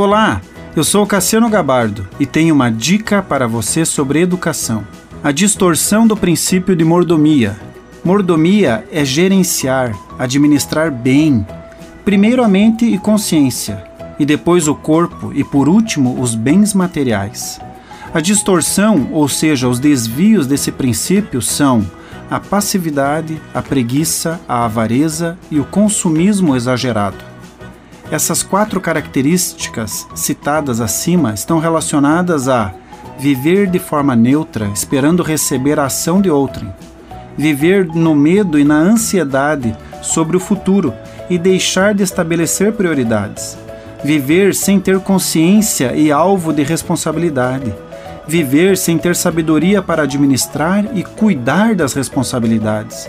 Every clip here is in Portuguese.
Olá, eu sou Cassiano Gabardo e tenho uma dica para você sobre educação. A distorção do princípio de mordomia. Mordomia é gerenciar, administrar bem, primeiro a mente e consciência, e depois o corpo e por último os bens materiais. A distorção, ou seja, os desvios desse princípio são a passividade, a preguiça, a avareza e o consumismo exagerado. Essas quatro características citadas acima estão relacionadas a viver de forma neutra, esperando receber a ação de outrem, viver no medo e na ansiedade sobre o futuro e deixar de estabelecer prioridades, viver sem ter consciência e alvo de responsabilidade, viver sem ter sabedoria para administrar e cuidar das responsabilidades,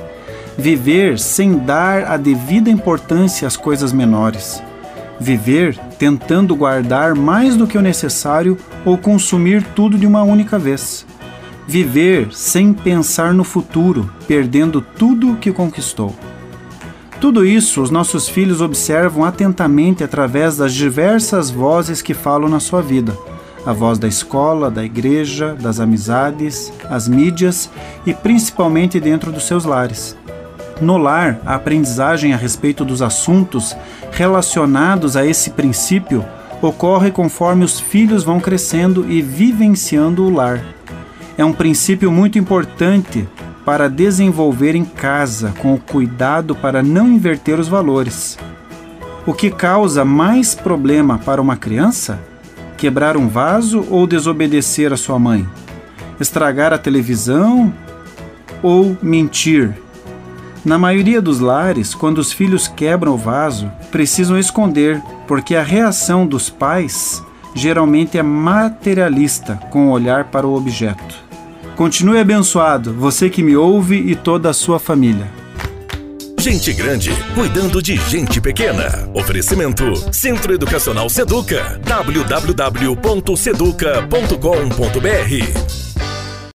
viver sem dar a devida importância às coisas menores Viver tentando guardar mais do que o necessário ou consumir tudo de uma única vez. Viver sem pensar no futuro, perdendo tudo o que conquistou. Tudo isso os nossos filhos observam atentamente através das diversas vozes que falam na sua vida. A voz da escola, da igreja, das amizades, as mídias e principalmente dentro dos seus lares. No lar, a aprendizagem a respeito dos assuntos relacionados a esse princípio ocorre conforme os filhos vão crescendo e vivenciando o lar. É um princípio muito importante para desenvolver em casa, com o cuidado para não inverter os valores. O que causa mais problema para uma criança? Quebrar um vaso ou desobedecer a sua mãe? Estragar a televisão ou mentir? Na maioria dos lares, quando os filhos quebram o vaso, precisam esconder, porque a reação dos pais geralmente é materialista, com o olhar para o objeto. Continue abençoado, você que me ouve e toda a sua família. Gente grande cuidando de gente pequena. Oferecimento Centro Educacional Seduca. www.seduca.com.br